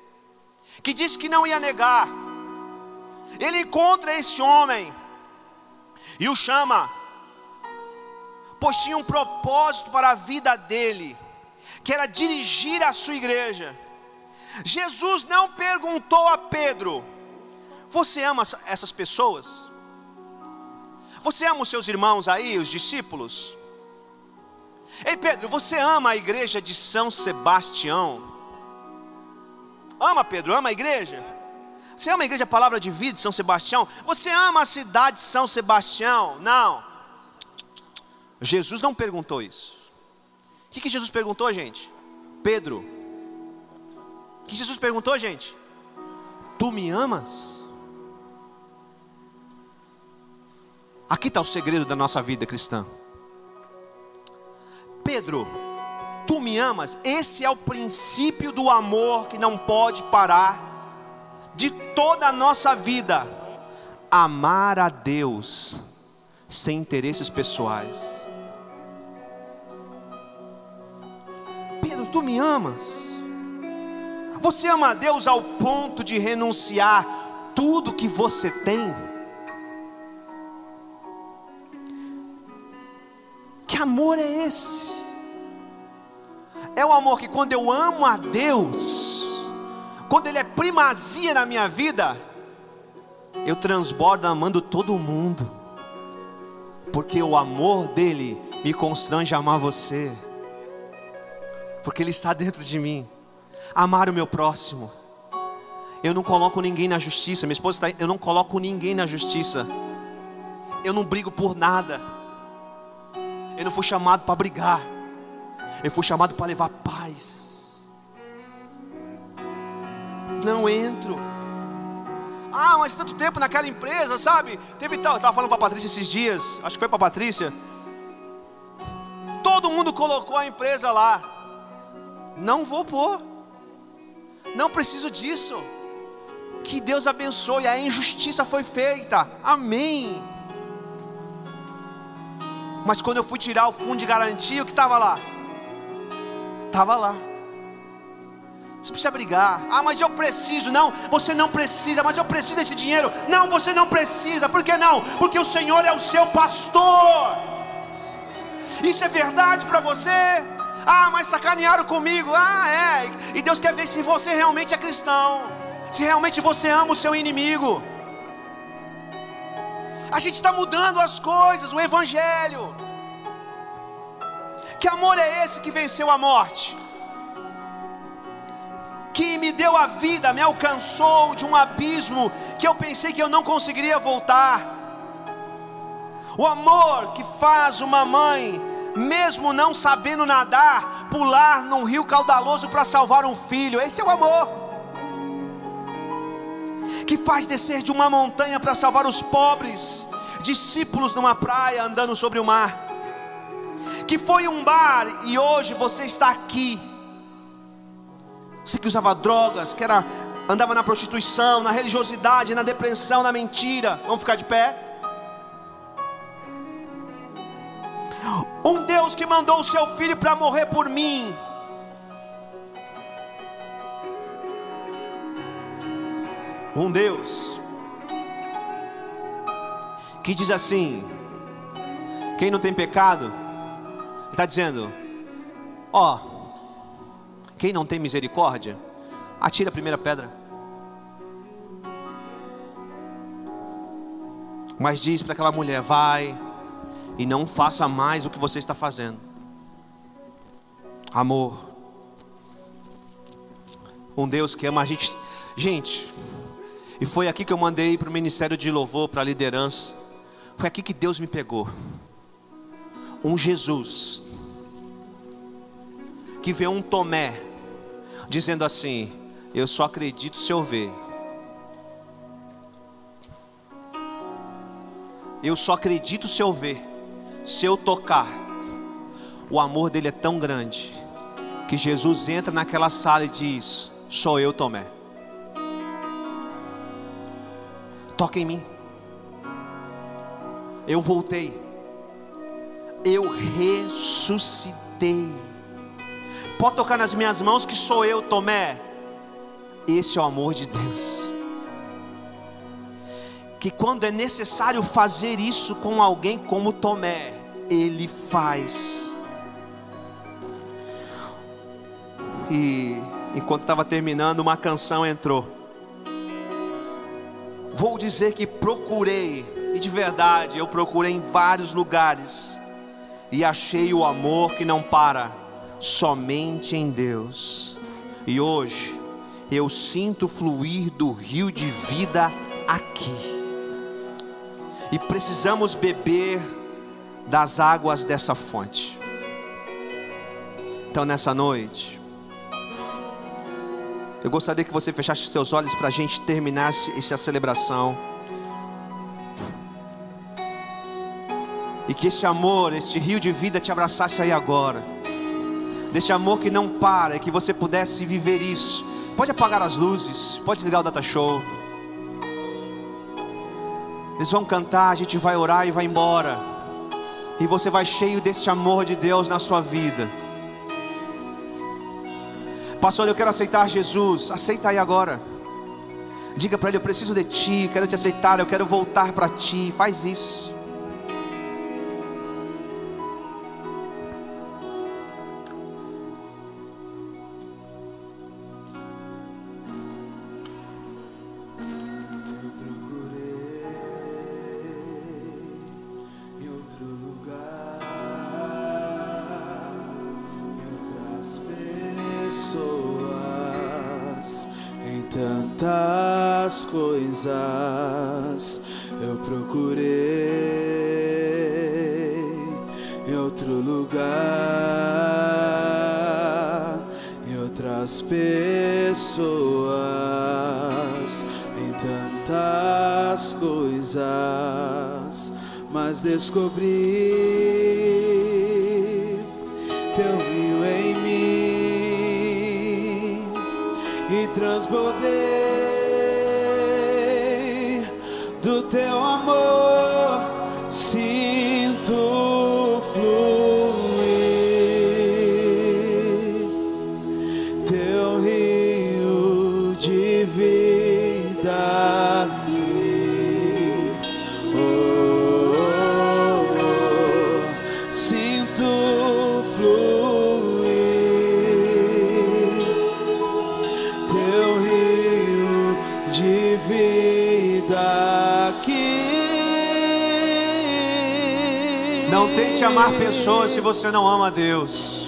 que disse que não ia negar. Ele encontra esse homem e o chama, pois tinha um propósito para a vida dele, que era dirigir a sua igreja. Jesus não perguntou a Pedro: Você ama essas pessoas? Você ama os seus irmãos aí, os discípulos? Ei Pedro, você ama a igreja de São Sebastião? Ama Pedro, ama a igreja? Você ama a igreja Palavra de Vida de São Sebastião? Você ama a cidade de São Sebastião? Não. Jesus não perguntou isso. O que, que Jesus perguntou, gente? Pedro. O que Jesus perguntou, gente? Tu me amas? Aqui está o segredo da nossa vida cristã. Pedro, tu me amas? Esse é o princípio do amor que não pode parar de toda a nossa vida. Amar a Deus sem interesses pessoais. Pedro, tu me amas? Você ama a Deus ao ponto de renunciar tudo que você tem? Que amor é esse? É o amor que quando eu amo a Deus, quando Ele é primazia na minha vida, eu transbordo amando todo mundo, porque o amor dele me constrange a amar você, porque Ele está dentro de mim. Amar o meu próximo. Eu não coloco ninguém na justiça. Minha esposa está. Eu não coloco ninguém na justiça. Eu não brigo por nada. Eu não fui chamado para brigar. Eu fui chamado para levar paz. Não entro. Ah, mas tanto tempo naquela empresa, sabe? Teve tal. Eu estava falando para a Patrícia esses dias. Acho que foi para a Patrícia. Todo mundo colocou a empresa lá. Não vou pôr. Não preciso disso. Que Deus abençoe. A injustiça foi feita. Amém. Mas quando eu fui tirar o fundo de garantia, o que estava lá? Estava lá. Você precisa brigar. Ah, mas eu preciso. Não, você não precisa. Mas eu preciso desse dinheiro. Não, você não precisa. Por que não? Porque o Senhor é o seu pastor. Isso é verdade para você? Ah, mas sacanearam comigo. Ah, é. E Deus quer ver se você realmente é cristão. Se realmente você ama o seu inimigo. A gente está mudando as coisas, o Evangelho. Que amor é esse que venceu a morte? Que me deu a vida, me alcançou de um abismo que eu pensei que eu não conseguiria voltar. O amor que faz uma mãe, mesmo não sabendo nadar, pular num rio caudaloso para salvar um filho. Esse é o amor. Que faz descer de uma montanha para salvar os pobres, discípulos numa praia andando sobre o mar que foi um bar e hoje você está aqui. Você que usava drogas, que era, andava na prostituição, na religiosidade, na depressão, na mentira. Vamos ficar de pé? Um Deus que mandou o seu filho para morrer por mim. Um Deus que diz assim: quem não tem pecado, está dizendo: Ó, quem não tem misericórdia, atira a primeira pedra. Mas diz para aquela mulher: Vai e não faça mais o que você está fazendo. Amor. Um Deus que ama a gente. Gente, e foi aqui que eu mandei para o ministério de louvor, para a liderança. Foi aqui que Deus me pegou. Um Jesus que vê um Tomé dizendo assim: Eu só acredito se eu ver. Eu só acredito se eu ver, se eu tocar. O amor dele é tão grande que Jesus entra naquela sala e diz: Sou eu, Tomé. Toca em mim. Eu voltei. Eu ressuscitei pode tocar nas minhas mãos que sou eu, Tomé. Esse é o amor de Deus. Que quando é necessário fazer isso com alguém como Tomé, Ele faz. E enquanto estava terminando, uma canção entrou. Vou dizer que procurei, e de verdade eu procurei em vários lugares, e achei o amor que não para somente em Deus. E hoje eu sinto fluir do rio de vida aqui. E precisamos beber das águas dessa fonte. Então nessa noite, eu gostaria que você fechasse seus olhos para a gente terminar essa celebração. E que esse amor, esse rio de vida te abraçasse aí agora desse amor que não para, e que você pudesse viver isso. Pode apagar as luzes, pode desligar o data show. Eles vão cantar, a gente vai orar e vai embora. E você vai cheio desse amor de Deus na sua vida. Pastor, eu quero aceitar Jesus. Aceita aí agora. Diga para ele: Eu preciso de ti, quero te aceitar, eu quero voltar para ti. Faz isso. Mas descobri teu rio em mim e transbordei do teu amar pessoas se você não ama Deus.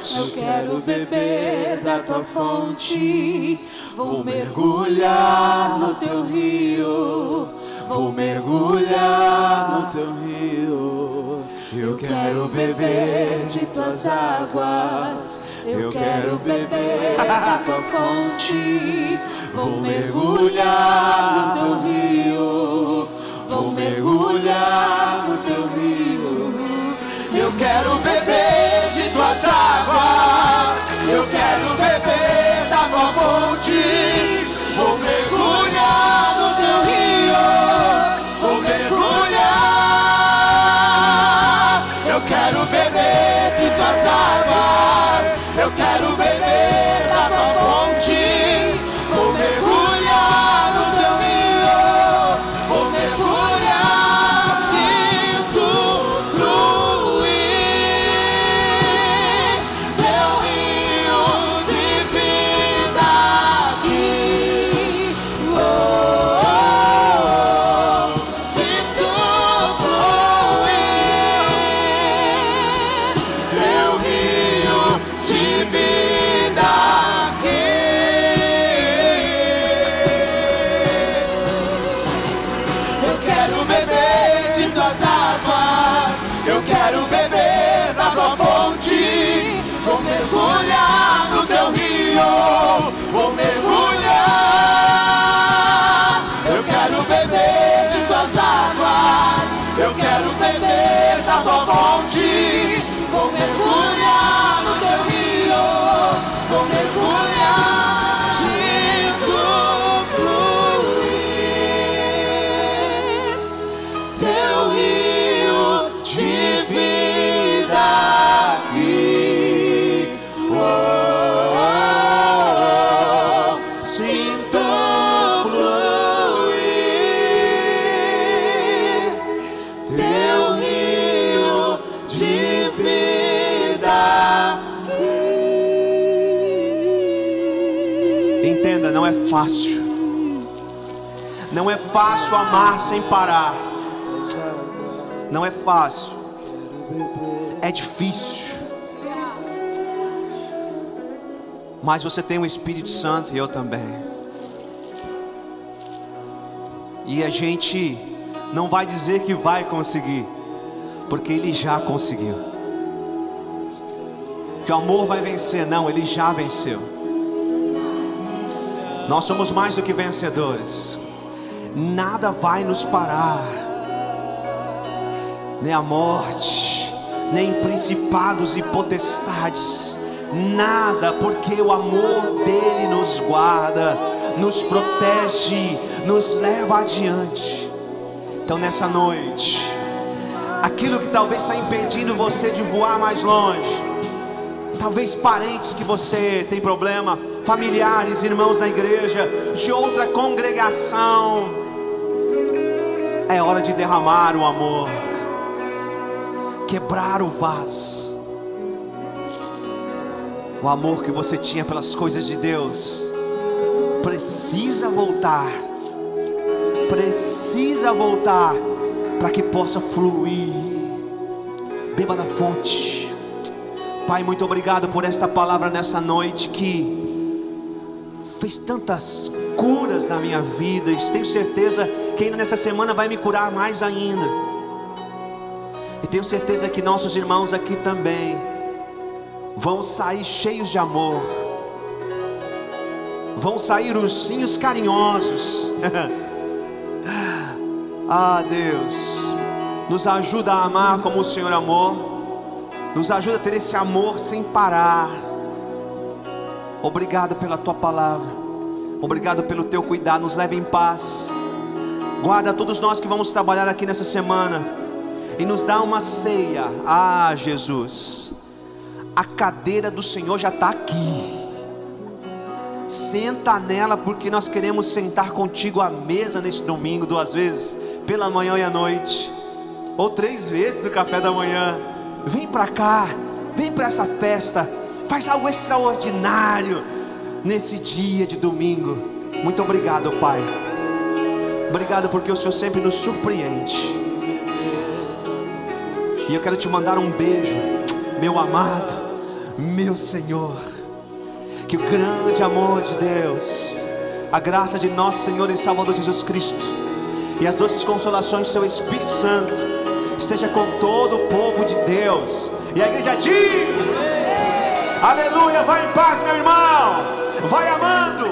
Noite. Eu quero beber da tua fonte. Vou mergulhar no teu rio. Vou mergulhar no teu rio. Eu quero beber de tuas águas. Eu quero beber da tua fonte. Vou mergulhar no teu rio. Vou mergulhar no teu rio. Eu quero beber de tuas águas. Eu quero beber Eu quero beber da tua fonte. Fácil. Não é fácil amar sem parar. Não é fácil. É difícil. Mas você tem o Espírito Santo e eu também. E a gente não vai dizer que vai conseguir, porque ele já conseguiu. Que o amor vai vencer, não, ele já venceu. Nós somos mais do que vencedores. Nada vai nos parar. Nem a morte, nem principados e potestades. Nada, porque o amor dele nos guarda, nos protege, nos leva adiante. Então nessa noite, aquilo que talvez está impedindo você de voar mais longe, talvez parentes que você tem problema, familiares, irmãos na igreja, de outra congregação. É hora de derramar o amor, quebrar o vaso. O amor que você tinha pelas coisas de Deus precisa voltar, precisa voltar para que possa fluir. Beba da fonte. Pai, muito obrigado por esta palavra nessa noite que fez tantas curas na minha vida, e tenho certeza que ainda nessa semana vai me curar mais ainda. E tenho certeza que nossos irmãos aqui também vão sair cheios de amor, vão sair ursinhos carinhosos. [LAUGHS] ah, Deus, nos ajuda a amar como o Senhor amou, nos ajuda a ter esse amor sem parar. Obrigado pela tua palavra. Obrigado pelo teu cuidado, nos leve em paz. Guarda todos nós que vamos trabalhar aqui nessa semana e nos dá uma ceia. Ah, Jesus, a cadeira do Senhor já está aqui. Senta nela, porque nós queremos sentar contigo à mesa neste domingo, duas vezes, pela manhã e à noite, ou três vezes no café da manhã. Vem para cá, vem para essa festa, faz algo extraordinário nesse dia de domingo. Muito obrigado, Pai. Obrigado porque o Senhor sempre nos surpreende. E eu quero te mandar um beijo, meu amado, meu Senhor. Que o grande amor de Deus, a graça de nosso Senhor e Salvador Jesus Cristo e as doces consolações do seu Espírito Santo esteja com todo o povo de Deus. E a igreja diz: Aleluia, vai em paz, meu irmão. Vai amando.